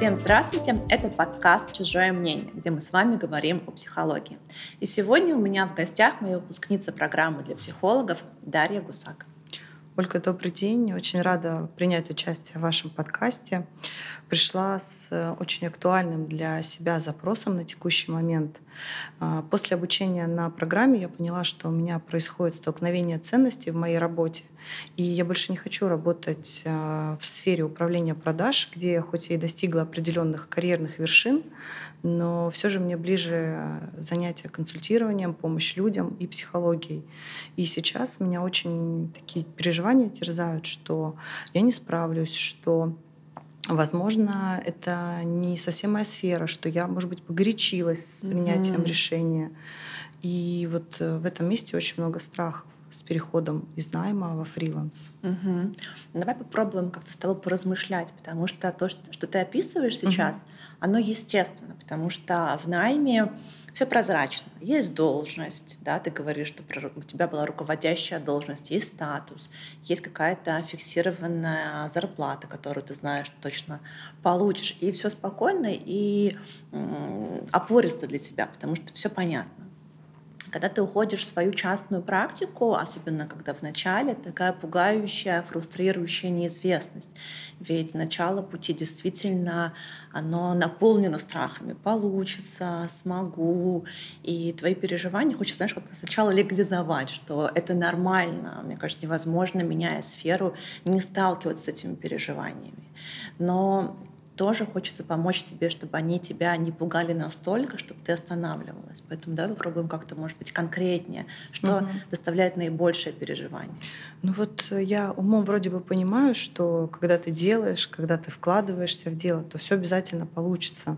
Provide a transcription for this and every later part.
Всем здравствуйте! Это подкаст «Чужое мнение», где мы с вами говорим о психологии. И сегодня у меня в гостях моя выпускница программы для психологов Дарья Гусак. Ольга, добрый день. Очень рада принять участие в вашем подкасте. Пришла с э, очень актуальным для себя запросом на текущий момент. А, после обучения на программе я поняла, что у меня происходит столкновение ценностей в моей работе. И я больше не хочу работать э, в сфере управления продаж, где я хоть и достигла определенных карьерных вершин, но все же мне ближе занятия консультированием, помощь людям и психологией. И сейчас меня очень такие переживания терзают, что я не справлюсь, что Возможно, это не совсем моя сфера, что я, может быть, погорячилась с принятием mm-hmm. решения. И вот э, в этом месте очень много страхов с переходом из найма во фриланс. Угу. Давай попробуем как-то с тобой поразмышлять, потому что то, что, ты описываешь сейчас, угу. оно естественно, потому что в найме все прозрачно. Есть должность, да, ты говоришь, что у тебя была руководящая должность, есть статус, есть какая-то фиксированная зарплата, которую ты знаешь точно получишь, и все спокойно и опористо для тебя, потому что все понятно. Когда ты уходишь в свою частную практику, особенно когда в начале, такая пугающая, фрустрирующая неизвестность. Ведь начало пути действительно, оно наполнено страхами. Получится, смогу. И твои переживания хочется, знаешь, как-то сначала легализовать, что это нормально. Мне кажется, невозможно, меняя сферу, не сталкиваться с этими переживаниями. Но тоже хочется помочь тебе, чтобы они тебя не пугали настолько, чтобы ты останавливалась. Поэтому давай попробуем как-то, может быть, конкретнее, что угу. доставляет наибольшее переживание. Ну вот я умом вроде бы понимаю, что когда ты делаешь, когда ты вкладываешься в дело, то все обязательно получится.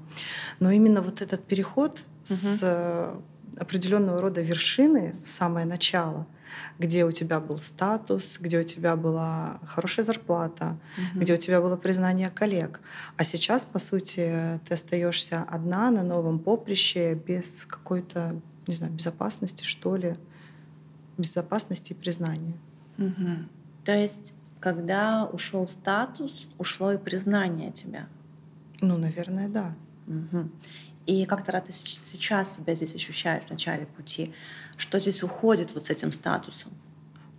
Но именно вот этот переход угу. с э, определенного рода вершины в самое начало — где у тебя был статус, где у тебя была хорошая зарплата, угу. где у тебя было признание коллег. А сейчас, по сути, ты остаешься одна на новом поприще без какой-то, не знаю, безопасности, что ли, безопасности и признания. Угу. То есть, когда ушел статус, ушло и признание тебя. Ну, наверное, да. Угу. И как-то ты сейчас себя здесь ощущаешь в начале пути? Что здесь уходит вот с этим статусом?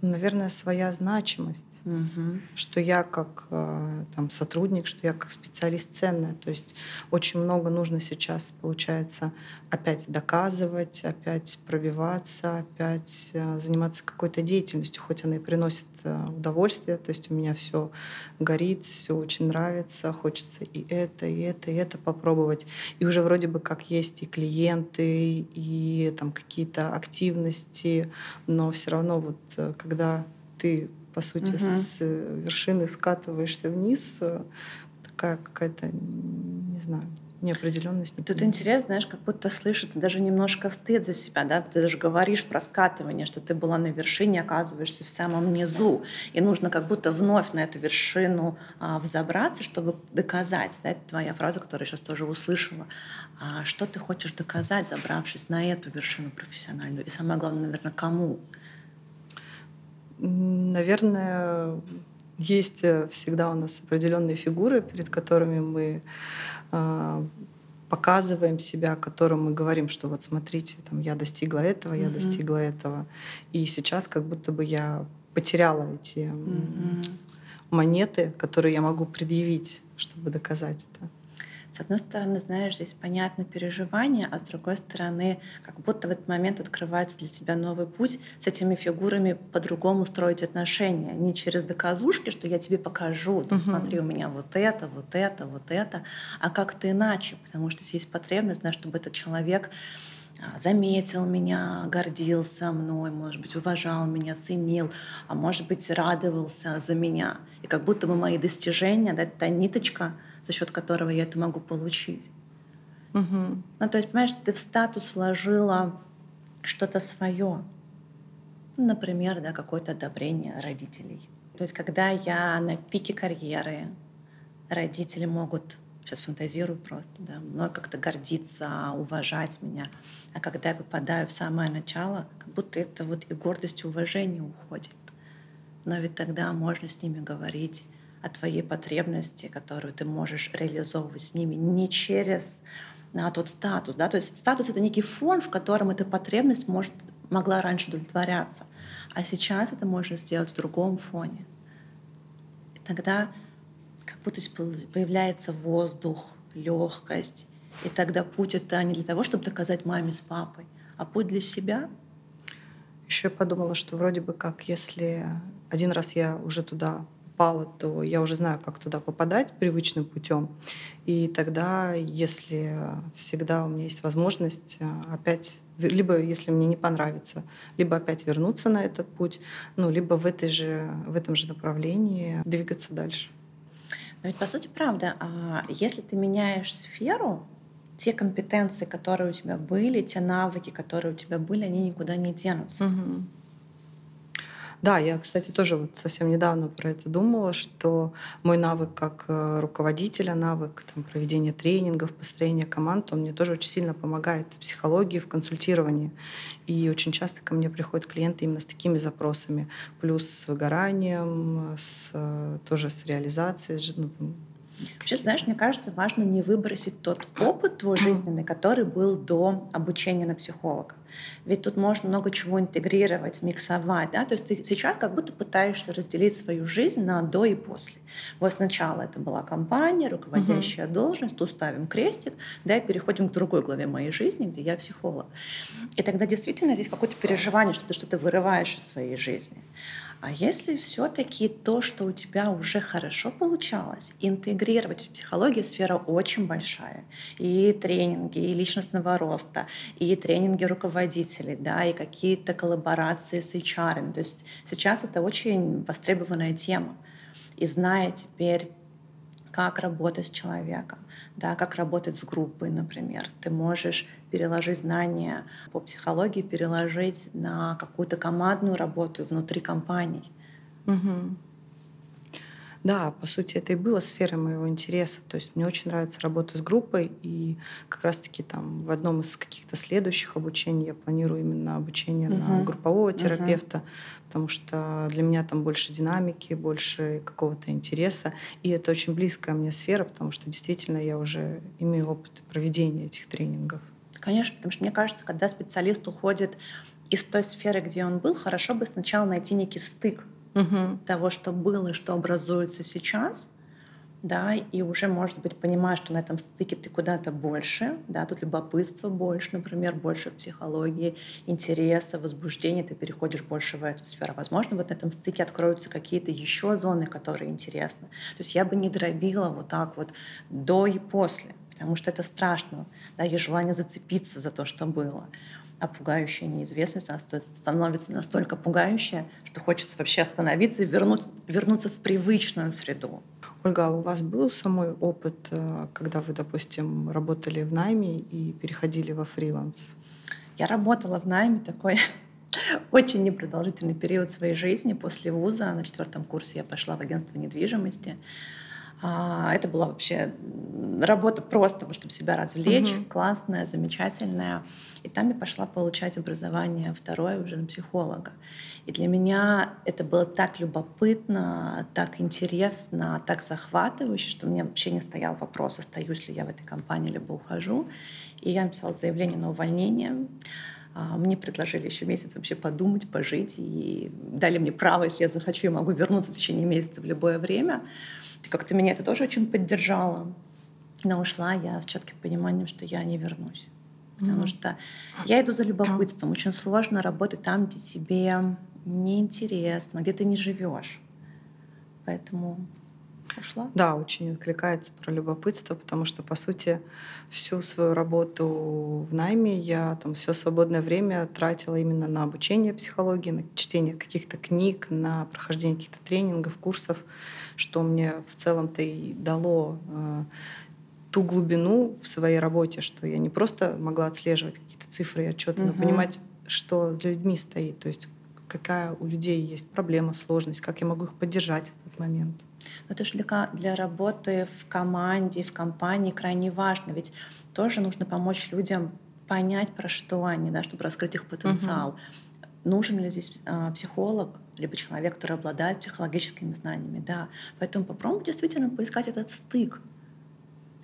Наверное, своя значимость, угу. что я как э, там, сотрудник, что я как специалист ценная. То есть очень много нужно сейчас, получается, опять доказывать, опять пробиваться, опять э, заниматься какой-то деятельностью, хоть она и приносит э, удовольствие. То есть у меня все горит, все очень нравится, хочется и это, и это, и это попробовать. И уже вроде бы как есть и клиенты, и там какие-то активности, но все равно вот когда когда ты, по сути, угу. с э, вершины скатываешься вниз, э, такая какая-то, не знаю, неопределенность. Тут интересно, знаешь, как будто слышится даже немножко стыд за себя, да? Ты даже говоришь про скатывание, что ты была на вершине, оказываешься в самом низу, и нужно как будто вновь на эту вершину а, взобраться, чтобы доказать, да, это твоя фраза, которую я сейчас тоже услышала, а, что ты хочешь доказать, забравшись на эту вершину профессиональную, и самое главное, наверное, кому? Наверное, есть э, всегда у нас определенные фигуры, перед которыми мы э, показываем себя, которым мы говорим, что вот смотрите, там я достигла этого, я mm-hmm. достигла этого, и сейчас как будто бы я потеряла эти mm-hmm. монеты, которые я могу предъявить, чтобы доказать это. С одной стороны, знаешь, здесь понятно переживание, а с другой стороны, как будто в этот момент открывается для тебя новый путь с этими фигурами по-другому строить отношения. Не через доказушки, что я тебе покажу, ты угу. смотри, у меня вот это, вот это, вот это, а как-то иначе, потому что здесь есть потребность, знаешь, чтобы этот человек а, заметил меня, гордился мной, может быть, уважал меня, ценил, а может быть, радовался за меня. И как будто бы мои достижения, да, та ниточка — за счет которого я это могу получить. Угу. Ну, то есть, понимаешь, ты в статус вложила что-то свое. Например, да, какое-то одобрение родителей. То есть, когда я на пике карьеры, родители могут, сейчас фантазирую просто, да, мной как-то гордиться, уважать меня. А когда я попадаю в самое начало, как будто это вот и гордость, и уважение уходит. Но ведь тогда можно с ними говорить о твоей потребности, которую ты можешь реализовывать с ними не через на тот статус. Да? То есть статус — это некий фон, в котором эта потребность может, могла раньше удовлетворяться. А сейчас это можно сделать в другом фоне. И тогда как будто появляется воздух, легкость. И тогда путь это не для того, чтобы доказать маме с папой, а путь для себя. Еще я подумала, что вроде бы как, если один раз я уже туда попала, то я уже знаю, как туда попадать привычным путем. И тогда, если всегда у меня есть возможность э, опять, либо если мне не понравится, либо опять вернуться на этот путь, ну, либо в, этой же, в этом же направлении двигаться дальше. Но ведь по сути правда, а если ты меняешь сферу, те компетенции, которые у тебя были, те навыки, которые у тебя были, они никуда не денутся. Угу. Да, я, кстати, тоже вот совсем недавно про это думала, что мой навык как э, руководителя, навык там, проведения тренингов, построения команд, он мне тоже очень сильно помогает в психологии, в консультировании. И очень часто ко мне приходят клиенты именно с такими запросами, плюс с выгоранием, с, э, тоже с реализацией, ну, Вообще, знаешь, мне кажется, важно не выбросить тот опыт твой жизненный, который был до обучения на психолога. Ведь тут можно много чего интегрировать, миксовать. Да? То есть ты сейчас как будто пытаешься разделить свою жизнь на до и после. Вот сначала это была компания, руководящая угу. должность, тут ставим крестик, да, и переходим к другой главе моей жизни, где я психолог. И тогда действительно здесь какое-то переживание, что ты что-то вырываешь из своей жизни. А если все-таки то, что у тебя уже хорошо получалось, интегрировать в психологии сфера очень большая. И тренинги, и личностного роста, и тренинги руководителей, да, и какие-то коллаборации с HR. То есть сейчас это очень востребованная тема. И зная теперь как работать с человеком, да, как работать с группой, например. Ты можешь переложить знания по психологии, переложить на какую-то командную работу внутри компаний. Угу. Да, по сути, это и было сферой моего интереса. То есть мне очень нравится работа с группой, и как раз-таки там в одном из каких-то следующих обучений я планирую именно обучение uh-huh. на группового терапевта, uh-huh. потому что для меня там больше динамики, больше какого-то интереса, и это очень близкая мне сфера, потому что действительно я уже имею опыт проведения этих тренингов. Конечно, потому что мне кажется, когда специалист уходит из той сферы, где он был, хорошо бы сначала найти некий стык угу. того, что было и что образуется сейчас, да, и уже, может быть, понимаешь, что на этом стыке ты куда-то больше, да, тут любопытство больше, например, больше в психологии, интереса, возбуждения, ты переходишь больше в эту сферу. Возможно, вот на этом стыке откроются какие-то еще зоны, которые интересны. То есть я бы не дробила вот так вот до и после, потому что это страшно, да, есть желание зацепиться за то, что было а пугающая неизвестность становится настолько пугающая, что хочется вообще остановиться и вернуть, вернуться в привычную среду. Ольга, а у вас был самой опыт, э, когда вы, допустим, работали в найме и переходили во фриланс? Я работала в найме такой очень непродолжительный период своей жизни. После вуза на четвертом курсе я пошла в агентство недвижимости. А, это была вообще работа просто, чтобы себя развлечь, угу. классная, замечательная. И там я пошла получать образование второе уже на психолога. И для меня это было так любопытно, так интересно, так захватывающе, что мне вообще не стоял вопрос, остаюсь ли я в этой компании, либо ухожу. И я написала заявление на увольнение. А, мне предложили еще месяц вообще подумать, пожить, и дали мне право, если я захочу, я могу вернуться в течение месяца в любое время. Как-то меня это тоже очень поддержало. Но ушла я с четким пониманием, что я не вернусь. Потому mm-hmm. что я иду за любопытством. Очень сложно работать там, где тебе неинтересно, где ты не живешь. Поэтому ушла. Да, очень откликается про любопытство, потому что, по сути, всю свою работу в найме я там все свободное время тратила именно на обучение психологии, на чтение каких-то книг, на прохождение каких-то тренингов, курсов, что мне в целом-то и дало э, ту глубину в своей работе, что я не просто могла отслеживать какие-то цифры и отчеты, угу. но понимать, что за людьми стоит, то есть какая у людей есть проблема, сложность, как я могу их поддержать в этот момент. Но это же для, для работы в команде, в компании крайне важно. Ведь тоже нужно помочь людям понять, про что они, да, чтобы раскрыть их потенциал. Угу. нужен ли здесь а, психолог, либо человек, который обладает психологическими знаниями, да. Поэтому попробуй действительно поискать этот стык.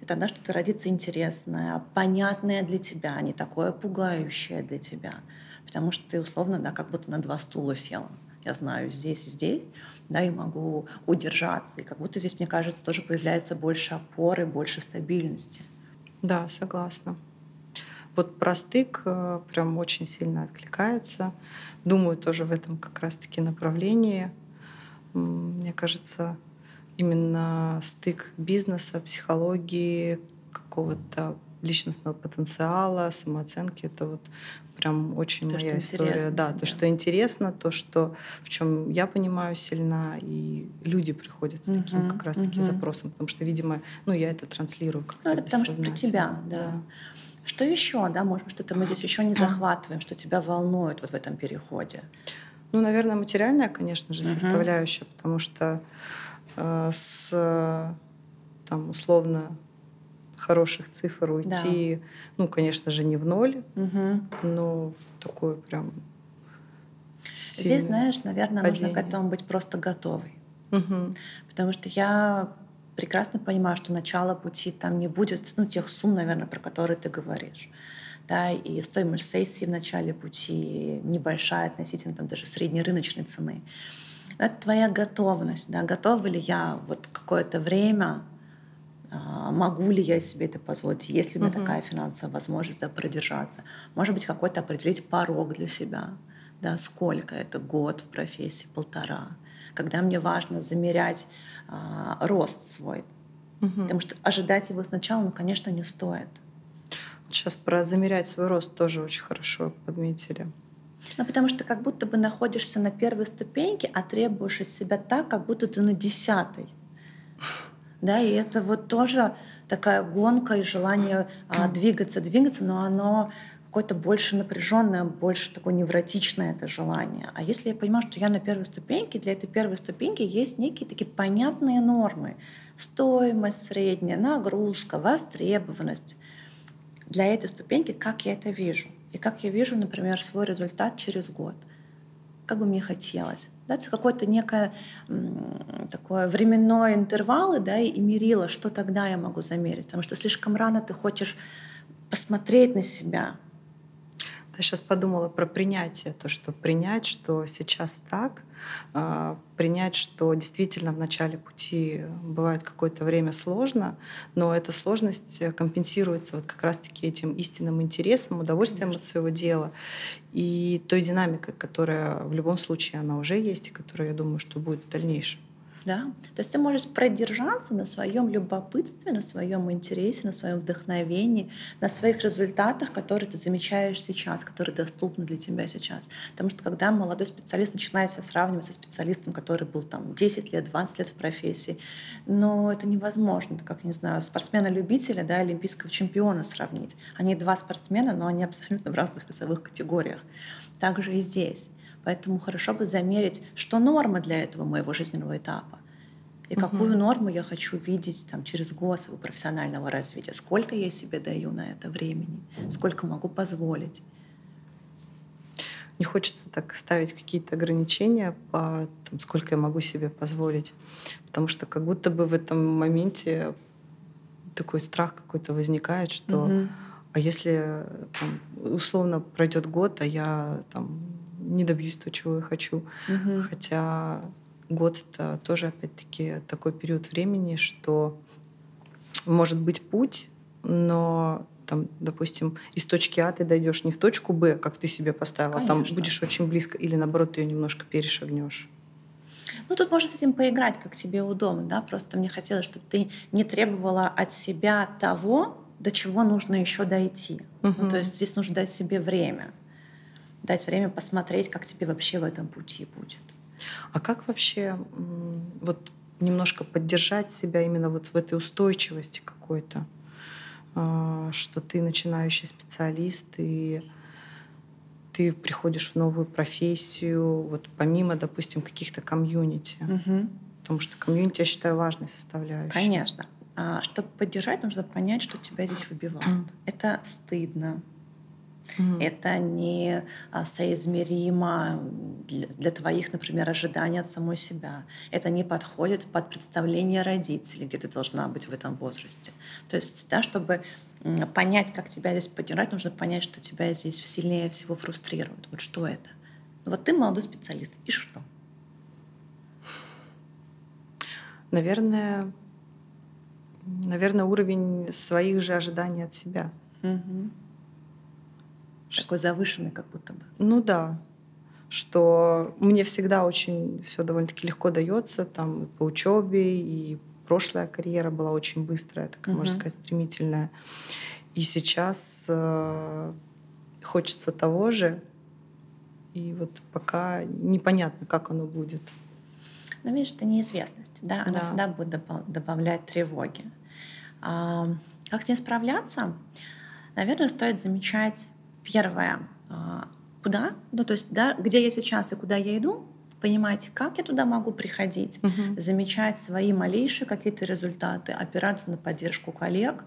И тогда что-то родится интересное, понятное для тебя, а не такое пугающее для тебя. Потому что ты условно, да, как будто на два стула села. Я знаю здесь и здесь, да, и могу удержаться. И как будто здесь, мне кажется, тоже появляется больше опоры, больше стабильности. Да, согласна. Вот про стык э, прям очень сильно откликается. Думаю, тоже в этом как раз-таки направлении. Мне кажется, именно стык бизнеса, психологии, какого-то личностного потенциала, самооценки. Это вот прям очень то, моя история. Да, тебе. то, что интересно, то, что в чем я понимаю сильно, и люди приходят с таким uh-huh, как раз-таки uh-huh. запросом, потому что, видимо, ну я это транслирую. Ну это потому что про тебя, да. да. Что еще, да, может быть, что-то мы здесь еще не захватываем, что тебя волнует вот в этом переходе? Ну, наверное, материальная, конечно же, составляющая, uh-huh. потому что с там условно хороших цифр уйти, да. ну, конечно же, не в ноль, угу. но в такое прям Здесь, знаешь, наверное, падение. нужно к этому быть просто готовой. Угу. Потому что я прекрасно понимаю, что начало пути там не будет ну, тех сумм, наверное, про которые ты говоришь. Да, и стоимость сессии в начале пути небольшая относительно там, даже среднерыночной цены. Но это твоя готовность. Да, готова ли я вот какое-то время а, могу ли я себе это позволить, есть ли у меня uh-huh. такая финансовая возможность да, продержаться. Может быть, какой-то определить порог для себя, да, сколько это год в профессии, полтора, когда мне важно замерять а, рост свой. Uh-huh. Потому что ожидать его сначала, ну, конечно, не стоит. Сейчас про замерять свой рост тоже очень хорошо подметили. Ну, потому что как будто бы находишься на первой ступеньке, а требуешь от себя так, как будто ты на десятой да, и это вот тоже такая гонка и желание а, двигаться, двигаться, но оно какое-то больше напряженное, больше такое невротичное это желание. А если я понимаю, что я на первой ступеньке, для этой первой ступеньки есть некие такие понятные нормы. Стоимость средняя, нагрузка, востребованность. Для этой ступеньки, как я это вижу. И как я вижу, например, свой результат через год. Как бы мне хотелось. Да, это какое-то некое такое временное интервалы, да, и мерило, что тогда я могу замерить, потому что слишком рано ты хочешь посмотреть на себя, я сейчас подумала про принятие, то, что принять, что сейчас так, а, принять, что действительно в начале пути бывает какое-то время сложно, но эта сложность компенсируется вот как раз-таки этим истинным интересом, удовольствием Конечно. от своего дела и той динамикой, которая в любом случае она уже есть и которая, я думаю, что будет в дальнейшем. Да? То есть ты можешь продержаться на своем любопытстве, на своем интересе, на своем вдохновении, на своих результатах, которые ты замечаешь сейчас, которые доступны для тебя сейчас. Потому что когда молодой специалист начинает себя сравнивать со специалистом, который был там 10 лет, 20 лет в профессии, но это невозможно. Это как, не знаю, спортсмена-любителя, да, олимпийского чемпиона сравнить. Они два спортсмена, но они абсолютно в разных весовых категориях. Также и здесь. Поэтому хорошо бы замерить, что норма для этого моего жизненного этапа. И угу. какую норму я хочу видеть там, через год своего профессионального развития. Сколько я себе даю на это времени, сколько могу позволить. Не хочется так ставить какие-то ограничения по там, сколько я могу себе позволить. Потому что как будто бы в этом моменте такой страх какой-то возникает, что угу. а если там, условно пройдет год, а я там не добьюсь того, чего я хочу. Угу. Хотя год это тоже, опять-таки, такой период времени, что может быть путь, но там, допустим, из точки А ты дойдешь не в точку Б, как ты себе поставила, Конечно. а там будешь очень близко, или наоборот, ты ее немножко перешагнешь. Ну, тут можно с этим поиграть, как тебе удобно, да. Просто мне хотелось, чтобы ты не требовала от себя того, до чего нужно еще дойти. Угу. Ну, то есть здесь нужно дать себе время дать время посмотреть, как тебе вообще в этом пути будет. А как вообще вот немножко поддержать себя именно вот в этой устойчивости какой-то, а, что ты начинающий специалист и ты приходишь в новую профессию, вот помимо, допустим, каких-то комьюнити. Угу. Потому что комьюнити, я считаю, важной составляющей. Конечно. А чтобы поддержать, нужно понять, что тебя здесь выбивает. Это стыдно, Угу. Это не соизмеримо для, для твоих, например, ожиданий от самой себя. Это не подходит под представление родителей, где ты должна быть в этом возрасте. То есть, да, чтобы понять, как тебя здесь поддержать, нужно понять, что тебя здесь сильнее всего фрустрирует. Вот что это? Вот ты молодой специалист, и что? Наверное, наверное, уровень своих же ожиданий от себя. Угу. Такой завышенный, как будто бы. Ну да, что мне всегда очень все довольно-таки легко дается, там и по учебе, и прошлая карьера была очень быстрая, такая, угу. можно сказать, стремительная. И сейчас э, хочется того же, и вот пока непонятно, как оно будет. Но видишь, это неизвестность, да, она да. всегда будет добавлять тревоги. А, как с ней справляться? Наверное, стоит замечать первое, а, куда, ну то есть, да, где я сейчас и куда я иду, понимать, как я туда могу приходить, угу. замечать свои малейшие какие-то результаты, опираться на поддержку коллег.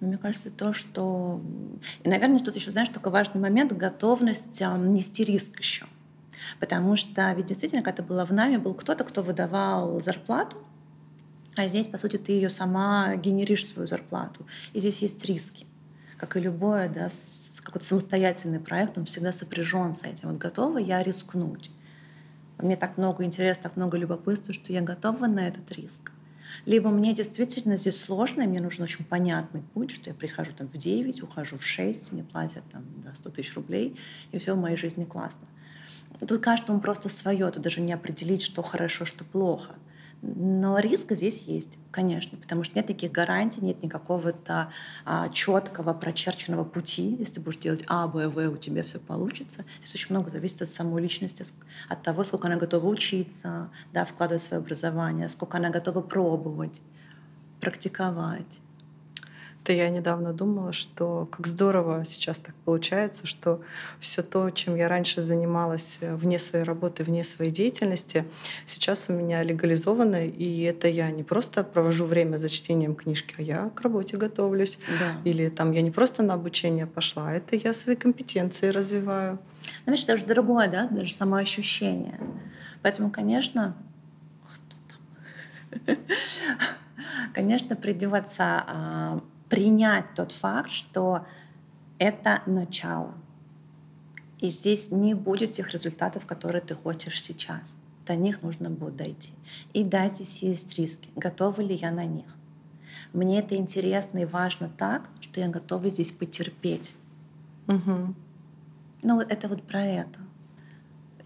Но мне кажется, то, что... И, наверное, тут еще, знаешь, такой важный момент — готовность нести риск еще. Потому что ведь действительно, когда ты была в нами, был кто-то, кто выдавал зарплату, а здесь, по сути, ты ее сама генеришь свою зарплату. И здесь есть риски. Как и любое, да, какой-то самостоятельный проект, он всегда сопряжен с этим. Вот готова я рискнуть. Мне так много интереса, так много любопытства, что я готова на этот риск. Либо мне действительно здесь сложно, и мне нужен очень понятный путь, что я прихожу там в 9, ухожу в 6, мне платят там да, 100 тысяч рублей, и все в моей жизни классно. Тут каждому просто свое, тут даже не определить, что хорошо, что плохо. Но риск здесь есть, конечно, потому что нет таких гарантий, нет никакого-то а, четкого прочерченного пути. Если ты будешь делать А, Б, В, у тебя все получится. Здесь очень много зависит от самой личности, от того, сколько она готова учиться, да, вкладывать в свое образование, сколько она готова пробовать, практиковать. Это я недавно думала, что как здорово сейчас так получается, что все то, чем я раньше занималась э, вне своей работы, вне своей деятельности, сейчас у меня легализовано, и это я не просто провожу время за чтением книжки, а я к работе готовлюсь. Да. Или там я не просто на обучение пошла, а это я свои компетенции развиваю. Знаешь, это уже другое, да, даже самоощущение. Поэтому, конечно, конечно, придется а, принять тот факт, что это начало. И здесь не будет тех результатов, которые ты хочешь сейчас. До них нужно будет дойти. И да, здесь есть риски. Готова ли я на них? Мне это интересно и важно так, что я готова здесь потерпеть. Угу. Ну, это вот про это.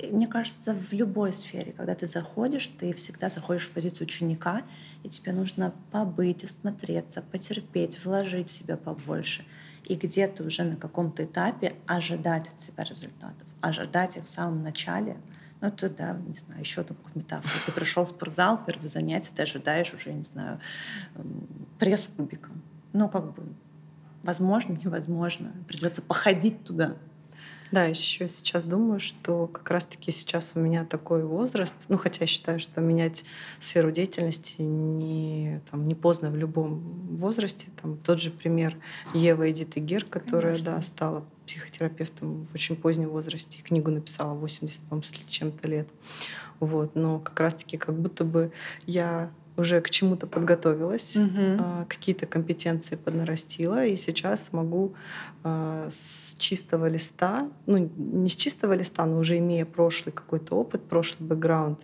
Мне кажется, в любой сфере, когда ты заходишь, ты всегда заходишь в позицию ученика, и тебе нужно побыть, осмотреться, потерпеть, вложить в себя побольше. И где-то уже на каком-то этапе ожидать от себя результатов. Ожидать их в самом начале. Ну, это, да, не знаю, еще там какую-то метафору. Ты пришел в спортзал, первое занятие, ты ожидаешь уже, не знаю, пресс кубиком. Ну, как бы, возможно, невозможно. Придется походить туда. Да, еще сейчас думаю, что как раз-таки сейчас у меня такой возраст, ну хотя я считаю, что менять сферу деятельности не, там, не поздно в любом возрасте. Там тот же пример Ева Эдиты Гер, которая да, стала психотерапевтом в очень позднем возрасте, книгу написала 80 с чем-то лет. Вот. Но как раз-таки как будто бы я уже к чему-то подготовилась, угу. какие-то компетенции поднарастила, и сейчас могу а, с чистого листа, ну не с чистого листа, но уже имея прошлый какой-то опыт, прошлый бэкграунд,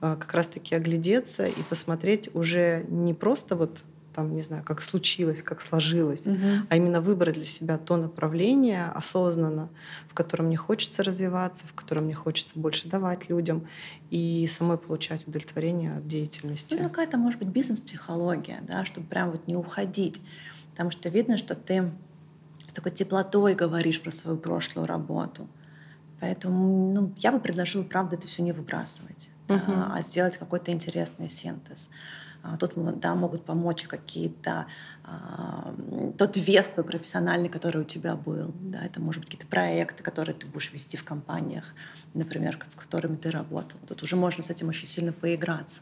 а, как раз-таки оглядеться и посмотреть уже не просто вот там, не знаю, как случилось, как сложилось, угу. а именно выбрать для себя то направление осознанно, в котором мне хочется развиваться, в котором мне хочется больше давать людям и самой получать удовлетворение от деятельности. Ну, какая-то, может быть, бизнес-психология, да, чтобы прям вот не уходить. Потому что видно, что ты с такой теплотой говоришь про свою прошлую работу. Поэтому ну, я бы предложила, правда, это все не выбрасывать, uh да, а сделать какой-то интересный синтез. А, тут да, могут помочь какие-то а, тот вес твой профессиональный, который у тебя был. Да, это может быть какие-то проекты, которые ты будешь вести в компаниях, например, с которыми ты работал. Тут уже можно с этим очень сильно поиграться.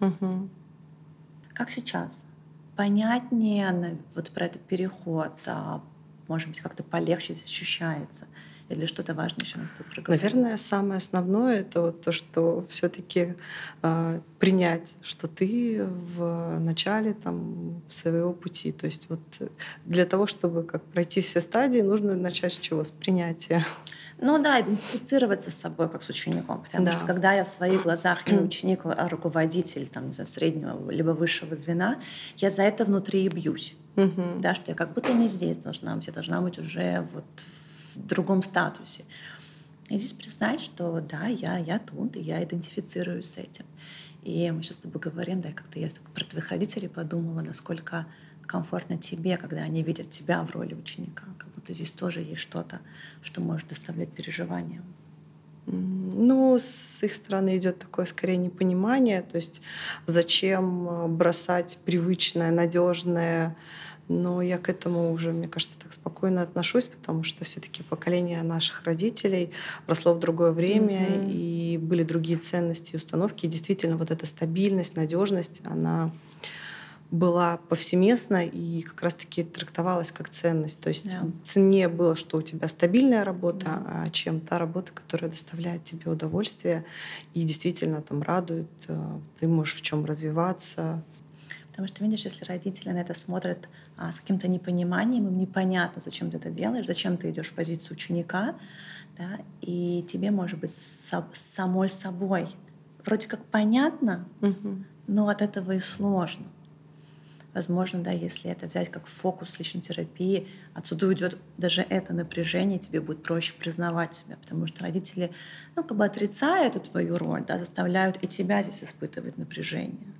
Угу. Как сейчас? Понятнее вот про этот переход, а, может быть, как-то полегче ощущается? Или что-то важное еще нам с тобой проговорить? Наверное, самое основное это вот то, что все-таки э, а, принять, что ты в начале там своего пути. То есть вот для того, чтобы как пройти все стадии, нужно начать с чего? С принятия. Ну да, идентифицироваться с собой как с учеником. Потому да. что когда я в своих глазах не ученик, а руководитель там, не знаю, среднего либо высшего звена, я за это внутри и бьюсь. Угу. Да, что я как будто не здесь должна быть, я должна быть уже вот в другом статусе. И здесь признать, что да, я, я тут, и я идентифицируюсь с этим. И мы сейчас с тобой говорим, да, как-то я про твоих родителей подумала, насколько комфортно тебе, когда они видят тебя в роли ученика. Как будто здесь тоже есть что-то, что может доставлять переживания. Ну, с их стороны идет такое скорее непонимание, то есть зачем э, бросать привычное, надежное, но я к этому уже, мне кажется, так спокойно отношусь, потому что все-таки поколение наших родителей росло в другое время, mm-hmm. и были другие ценности и установки. И действительно, вот эта стабильность, надежность, она была повсеместна и как раз-таки трактовалась как ценность. То есть yeah. цене было, что у тебя стабильная работа, yeah. а чем та работа, которая доставляет тебе удовольствие и действительно там радует, э, ты можешь в чем развиваться, Потому что, видишь, если родители на это смотрят а, с каким-то непониманием, им непонятно, зачем ты это делаешь, зачем ты идешь в позицию ученика, да, и тебе, может быть, с, с самой собой вроде как понятно, угу. но от этого и сложно. Возможно, да, если это взять как фокус личной терапии, отсюда уйдет даже это напряжение, тебе будет проще признавать себя, потому что родители, ну, как бы отрицая эту твою роль, да, заставляют и тебя здесь испытывать напряжение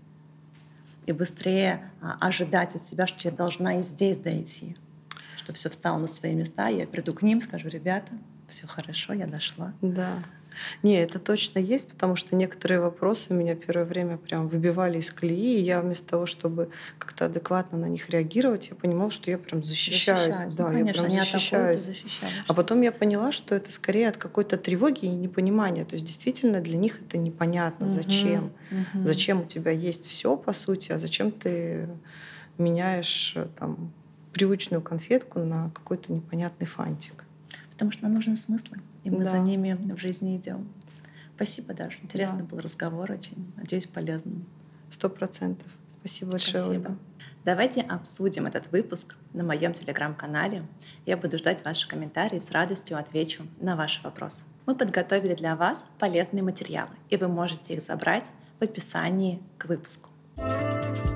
и быстрее а, ожидать от себя, что я должна и здесь дойти, что все встало на свои места, я приду к ним, скажу, ребята, все хорошо, я дошла. Да. Не, это точно есть, потому что некоторые вопросы меня первое время прям выбивали из колеи, и я вместо того, чтобы как-то адекватно на них реагировать, я понимала, что я прям защищаюсь. защищаюсь. Да, ну, конечно, я прям защищаюсь. А потом я поняла, что это скорее от какой-то тревоги и непонимания. То есть действительно для них это непонятно, угу, зачем. Угу. Зачем у тебя есть все по сути, а зачем ты меняешь там привычную конфетку на какой-то непонятный фантик. Потому что нам нужны смыслы и мы да. за ними в жизни идем. Спасибо, Даша. Интересный да. был разговор очень. Надеюсь, полезный. Сто процентов. Спасибо большое. Спасибо. Ольга. Давайте обсудим этот выпуск на моем телеграм-канале. Я буду ждать ваши комментарии, с радостью отвечу на ваши вопросы. Мы подготовили для вас полезные материалы, и вы можете их забрать в описании к выпуску. thank you